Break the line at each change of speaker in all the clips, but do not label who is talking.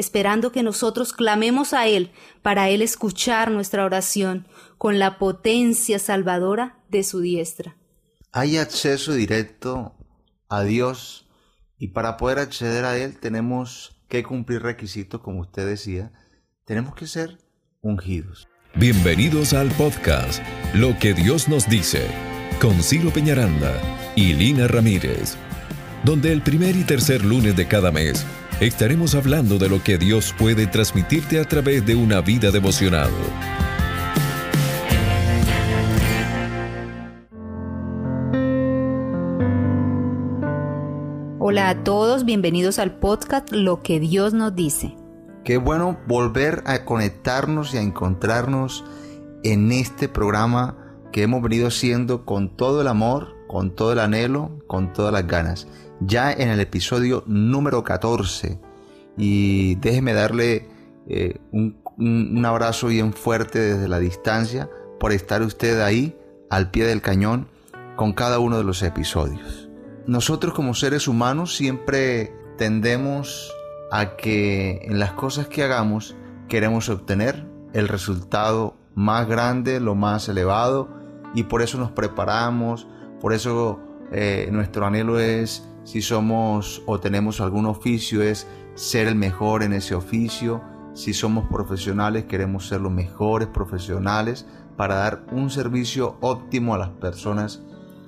esperando que nosotros clamemos a Él para Él escuchar nuestra oración con la potencia salvadora de su diestra.
Hay acceso directo a Dios y para poder acceder a Él tenemos que cumplir requisitos, como usted decía, tenemos que ser ungidos.
Bienvenidos al podcast Lo que Dios nos dice con Ciro Peñaranda y Lina Ramírez, donde el primer y tercer lunes de cada mes estaremos hablando de lo que Dios puede transmitirte a través de una vida devocional.
Hola a todos, bienvenidos al podcast Lo que Dios nos dice.
Qué bueno volver a conectarnos y a encontrarnos en este programa que hemos venido haciendo con todo el amor, con todo el anhelo, con todas las ganas. Ya en el episodio número 14. Y déjeme darle eh, un, un abrazo bien fuerte desde la distancia por estar usted ahí al pie del cañón con cada uno de los episodios. Nosotros como seres humanos siempre tendemos a que en las cosas que hagamos queremos obtener el resultado más grande, lo más elevado, y por eso nos preparamos, por eso eh, nuestro anhelo es, si somos o tenemos algún oficio, es ser el mejor en ese oficio, si somos profesionales queremos ser los mejores profesionales para dar un servicio óptimo a las personas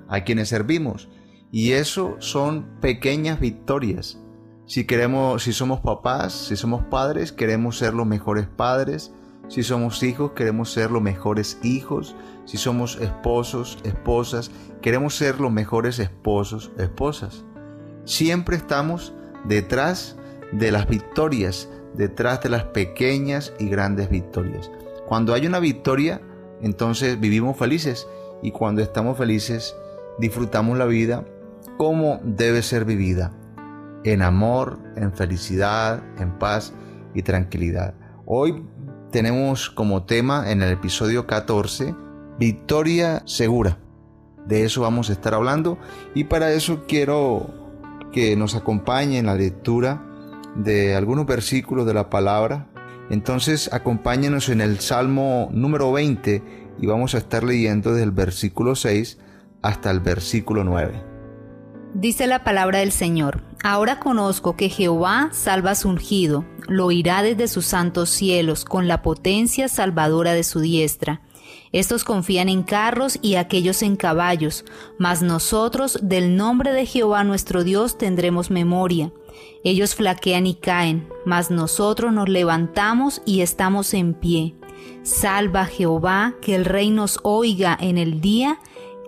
a quienes servimos. Y eso son pequeñas victorias si queremos, si somos papás, si somos padres, queremos ser los mejores padres. Si somos hijos, queremos ser los mejores hijos. Si somos esposos, esposas, queremos ser los mejores esposos, esposas. Siempre estamos detrás de las victorias, detrás de las pequeñas y grandes victorias. Cuando hay una victoria, entonces vivimos felices y cuando estamos felices, disfrutamos la vida como debe ser vivida en amor, en felicidad, en paz y tranquilidad. Hoy tenemos como tema en el episodio 14 Victoria Segura. De eso vamos a estar hablando y para eso quiero que nos acompañe en la lectura de algunos versículos de la palabra. Entonces acompáñenos en el Salmo número 20 y vamos a estar leyendo desde el versículo 6 hasta el versículo 9.
Dice la palabra del Señor, ahora conozco que Jehová salva a su ungido, lo oirá desde sus santos cielos, con la potencia salvadora de su diestra. Estos confían en carros y aquellos en caballos, mas nosotros del nombre de Jehová nuestro Dios tendremos memoria. Ellos flaquean y caen, mas nosotros nos levantamos y estamos en pie. Salva Jehová, que el rey nos oiga en el día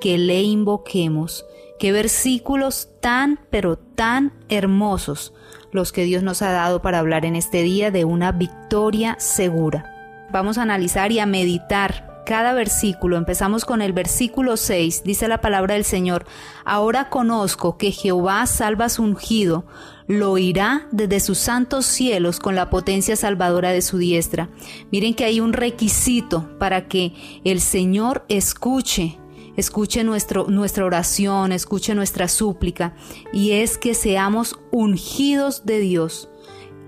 que le invoquemos. Qué versículos tan, pero tan hermosos los que Dios nos ha dado para hablar en este día de una victoria segura. Vamos a analizar y a meditar cada versículo. Empezamos con el versículo 6. Dice la palabra del Señor, ahora conozco que Jehová salva a su ungido, lo oirá desde sus santos cielos con la potencia salvadora de su diestra. Miren que hay un requisito para que el Señor escuche escuche nuestro, nuestra oración, escuche nuestra súplica, y es que seamos ungidos de Dios.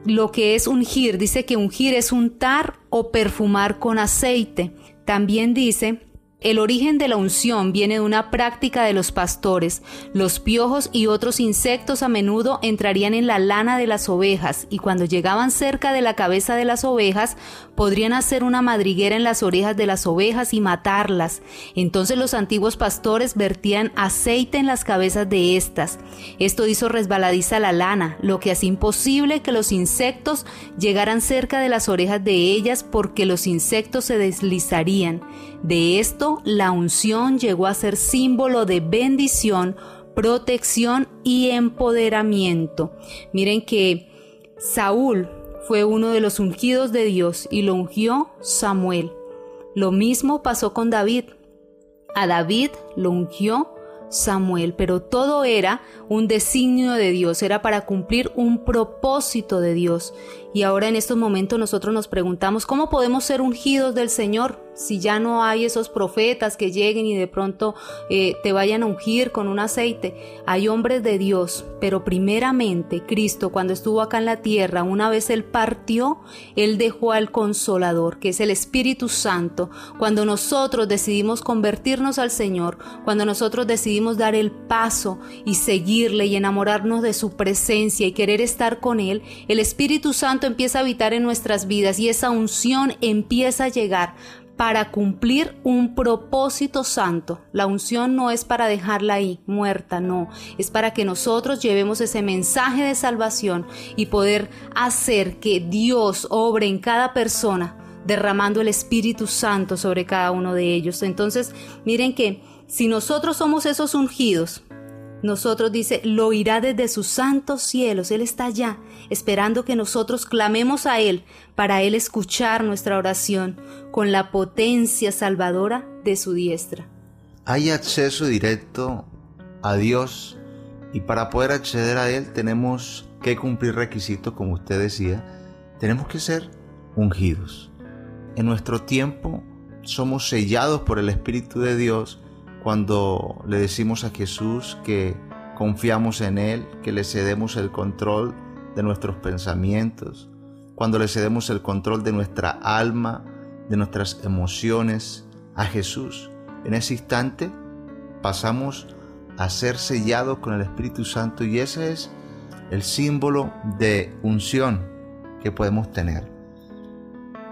Lo que es ungir, dice que ungir es untar o perfumar con aceite. También dice el origen de la unción viene de una práctica de los pastores. Los piojos y otros insectos a menudo entrarían en la lana de las ovejas y cuando llegaban cerca de la cabeza de las ovejas podrían hacer una madriguera en las orejas de las ovejas y matarlas. Entonces los antiguos pastores vertían aceite en las cabezas de estas. Esto hizo resbaladiza la lana, lo que hacía imposible que los insectos llegaran cerca de las orejas de ellas porque los insectos se deslizarían. De esto, la unción llegó a ser símbolo de bendición, protección y empoderamiento. Miren que Saúl fue uno de los ungidos de Dios y lo ungió Samuel. Lo mismo pasó con David. A David lo ungió Samuel, pero todo era un designio de Dios, era para cumplir un propósito de Dios. Y ahora en estos momentos nosotros nos preguntamos, ¿cómo podemos ser ungidos del Señor si ya no hay esos profetas que lleguen y de pronto eh, te vayan a ungir con un aceite? Hay hombres de Dios, pero primeramente Cristo cuando estuvo acá en la tierra, una vez Él partió, Él dejó al consolador, que es el Espíritu Santo. Cuando nosotros decidimos convertirnos al Señor, cuando nosotros decidimos dar el paso y seguirle y enamorarnos de su presencia y querer estar con Él, el Espíritu Santo empieza a habitar en nuestras vidas y esa unción empieza a llegar para cumplir un propósito santo. La unción no es para dejarla ahí muerta, no, es para que nosotros llevemos ese mensaje de salvación y poder hacer que Dios obre en cada persona, derramando el Espíritu Santo sobre cada uno de ellos. Entonces, miren que si nosotros somos esos ungidos, nosotros dice, lo irá desde sus santos cielos. Él está allá, esperando que nosotros clamemos a Él para Él escuchar nuestra oración con la potencia salvadora de su diestra.
Hay acceso directo a Dios y para poder acceder a Él tenemos que cumplir requisitos, como usted decía. Tenemos que ser ungidos. En nuestro tiempo somos sellados por el Espíritu de Dios cuando le decimos a Jesús que confiamos en Él, que le cedemos el control de nuestros pensamientos, cuando le cedemos el control de nuestra alma, de nuestras emociones a Jesús. En ese instante pasamos a ser sellados con el Espíritu Santo y ese es el símbolo de unción que podemos tener.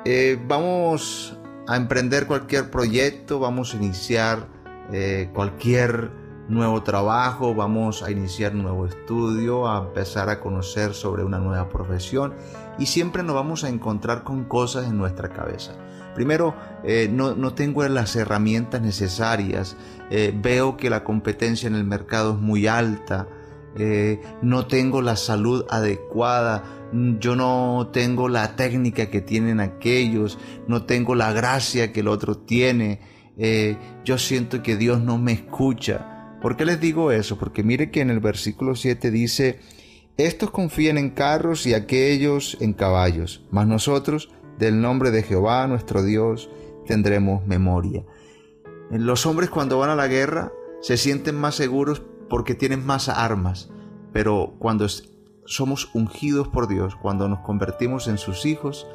Eh, vamos a emprender cualquier proyecto, vamos a iniciar eh, cualquier nuevo trabajo, vamos a iniciar un nuevo estudio, a empezar a conocer sobre una nueva profesión y siempre nos vamos a encontrar con cosas en nuestra cabeza. Primero, eh, no, tengo las herramientas necesarias, eh, veo que la competencia en el mercado es muy alta, no tengo la salud adecuada, yo no tengo la técnica que tienen aquellos, no tengo la gracia que el otro tiene. Eh, yo siento que Dios no me escucha. ¿Por qué les digo eso? Porque mire que en el versículo 7 dice, estos confían en carros y aquellos en caballos, mas nosotros del nombre de Jehová nuestro Dios tendremos memoria. Los hombres cuando van a la guerra se sienten más seguros porque tienen más armas, pero cuando somos ungidos por Dios, cuando nos convertimos en sus hijos,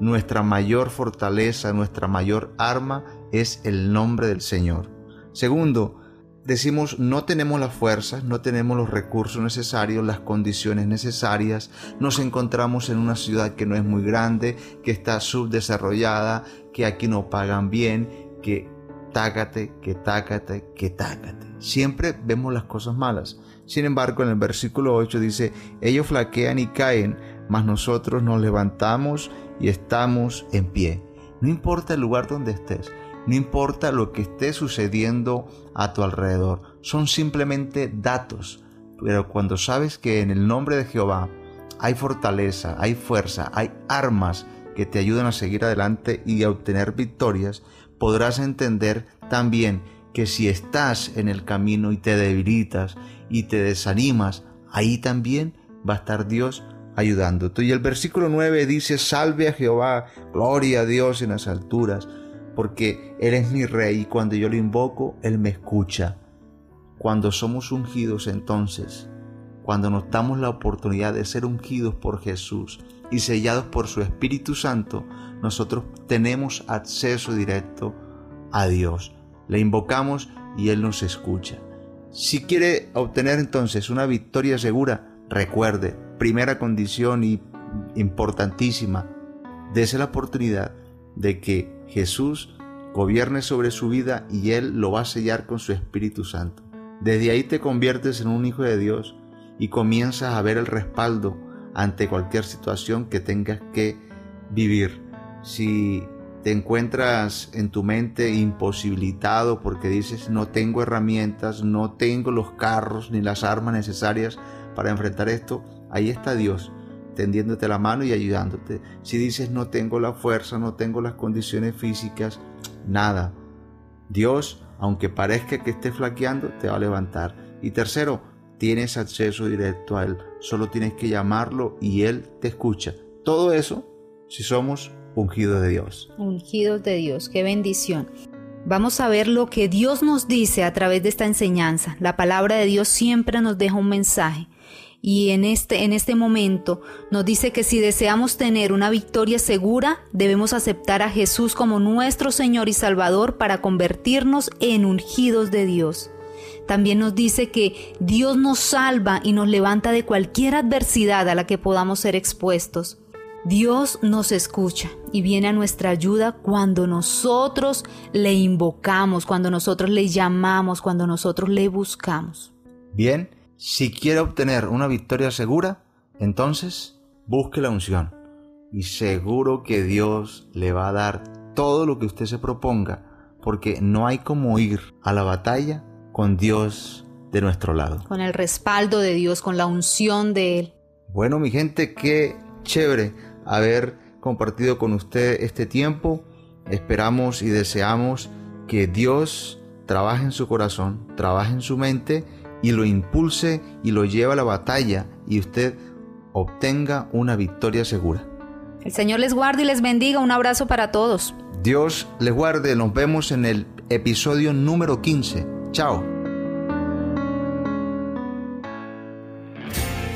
nuestra mayor fortaleza, nuestra mayor arma es el nombre del Señor. Segundo, decimos no tenemos las fuerzas, no tenemos los recursos necesarios, las condiciones necesarias, nos encontramos en una ciudad que no es muy grande, que está subdesarrollada, que aquí no pagan bien, que tácate, que tácate, que tácate. Siempre vemos las cosas malas. Sin embargo, en el versículo 8 dice, ellos flaquean y caen, mas nosotros nos levantamos y estamos en pie. No importa el lugar donde estés, no importa lo que esté sucediendo a tu alrededor, son simplemente datos. Pero cuando sabes que en el nombre de Jehová hay fortaleza, hay fuerza, hay armas que te ayudan a seguir adelante y a obtener victorias, podrás entender también que si estás en el camino y te debilitas y te desanimas, ahí también va a estar Dios ayudándote. Y el versículo 9 dice, salve a Jehová, gloria a Dios en las alturas, porque Él es mi rey y cuando yo lo invoco, Él me escucha. Cuando somos ungidos entonces, cuando nos damos la oportunidad de ser ungidos por Jesús y sellados por su Espíritu Santo, nosotros tenemos acceso directo a Dios. Le invocamos y Él nos escucha. Si quiere obtener entonces una victoria segura, recuerde, primera condición y importantísima, dése la oportunidad de que Jesús gobierne sobre su vida y Él lo va a sellar con su Espíritu Santo. Desde ahí te conviertes en un hijo de Dios y comienzas a ver el respaldo ante cualquier situación que tengas que vivir. Si te encuentras en tu mente imposibilitado porque dices no tengo herramientas, no tengo los carros ni las armas necesarias para enfrentar esto, ahí está Dios tendiéndote la mano y ayudándote. Si dices no tengo la fuerza, no tengo las condiciones físicas, nada. Dios, aunque parezca que esté flaqueando, te va a levantar. Y tercero, tienes acceso directo a Él. Solo tienes que llamarlo y Él te escucha. todo eso si somos ungidos de Dios.
Ungidos de Dios, qué bendición. Vamos a ver lo que Dios nos dice a través de esta enseñanza. La palabra de Dios siempre nos deja un mensaje. Y en este, en este momento nos dice que si deseamos tener una victoria segura, debemos aceptar a Jesús como nuestro Señor y Salvador para convertirnos en ungidos de Dios. También nos dice que Dios nos salva y nos levanta de cualquier adversidad a la que podamos ser expuestos. Dios nos escucha y viene a nuestra ayuda cuando nosotros le invocamos, cuando nosotros le llamamos, cuando nosotros le buscamos.
Bien, si quiere obtener una victoria segura, entonces busque la unción y seguro que Dios le va a dar todo lo que usted se proponga, porque no hay como ir a la batalla con Dios de nuestro lado.
Con el respaldo de Dios, con la unción de Él.
Bueno, mi gente, qué chévere haber compartido con usted este tiempo. Esperamos y deseamos que Dios trabaje en su corazón, trabaje en su mente y lo impulse y lo lleve a la batalla y usted obtenga una victoria segura.
El Señor les guarde y les bendiga. Un abrazo para todos.
Dios les guarde. Nos vemos en el episodio número 15. Chao.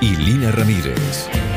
y Lina Ramírez.